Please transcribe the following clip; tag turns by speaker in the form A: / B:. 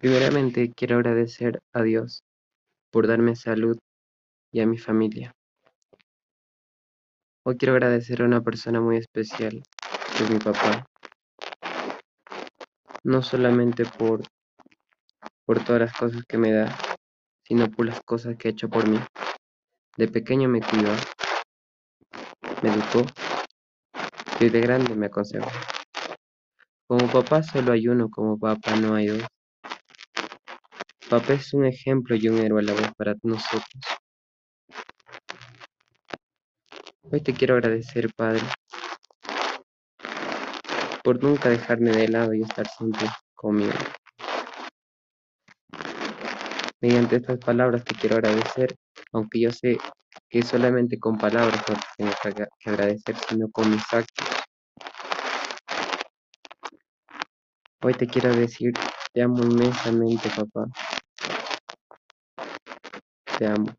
A: Primeramente, quiero agradecer a Dios por darme salud y a mi familia. Hoy quiero agradecer a una persona muy especial, que es mi papá. No solamente por, por todas las cosas que me da, sino por las cosas que ha hecho por mí. De pequeño me cuidó, me educó y de grande me aconsejó. Como papá solo hay uno, como papá no hay dos. Papá es un ejemplo y un héroe a la vez para nosotros. Hoy te quiero agradecer, Padre, por nunca dejarme de lado y estar siempre conmigo. Mediante estas palabras te quiero agradecer, aunque yo sé que solamente con palabras no te tengo que agradecer, sino con mis actos. Hoy te quiero decir, te amo inmensamente, papá. Te amo.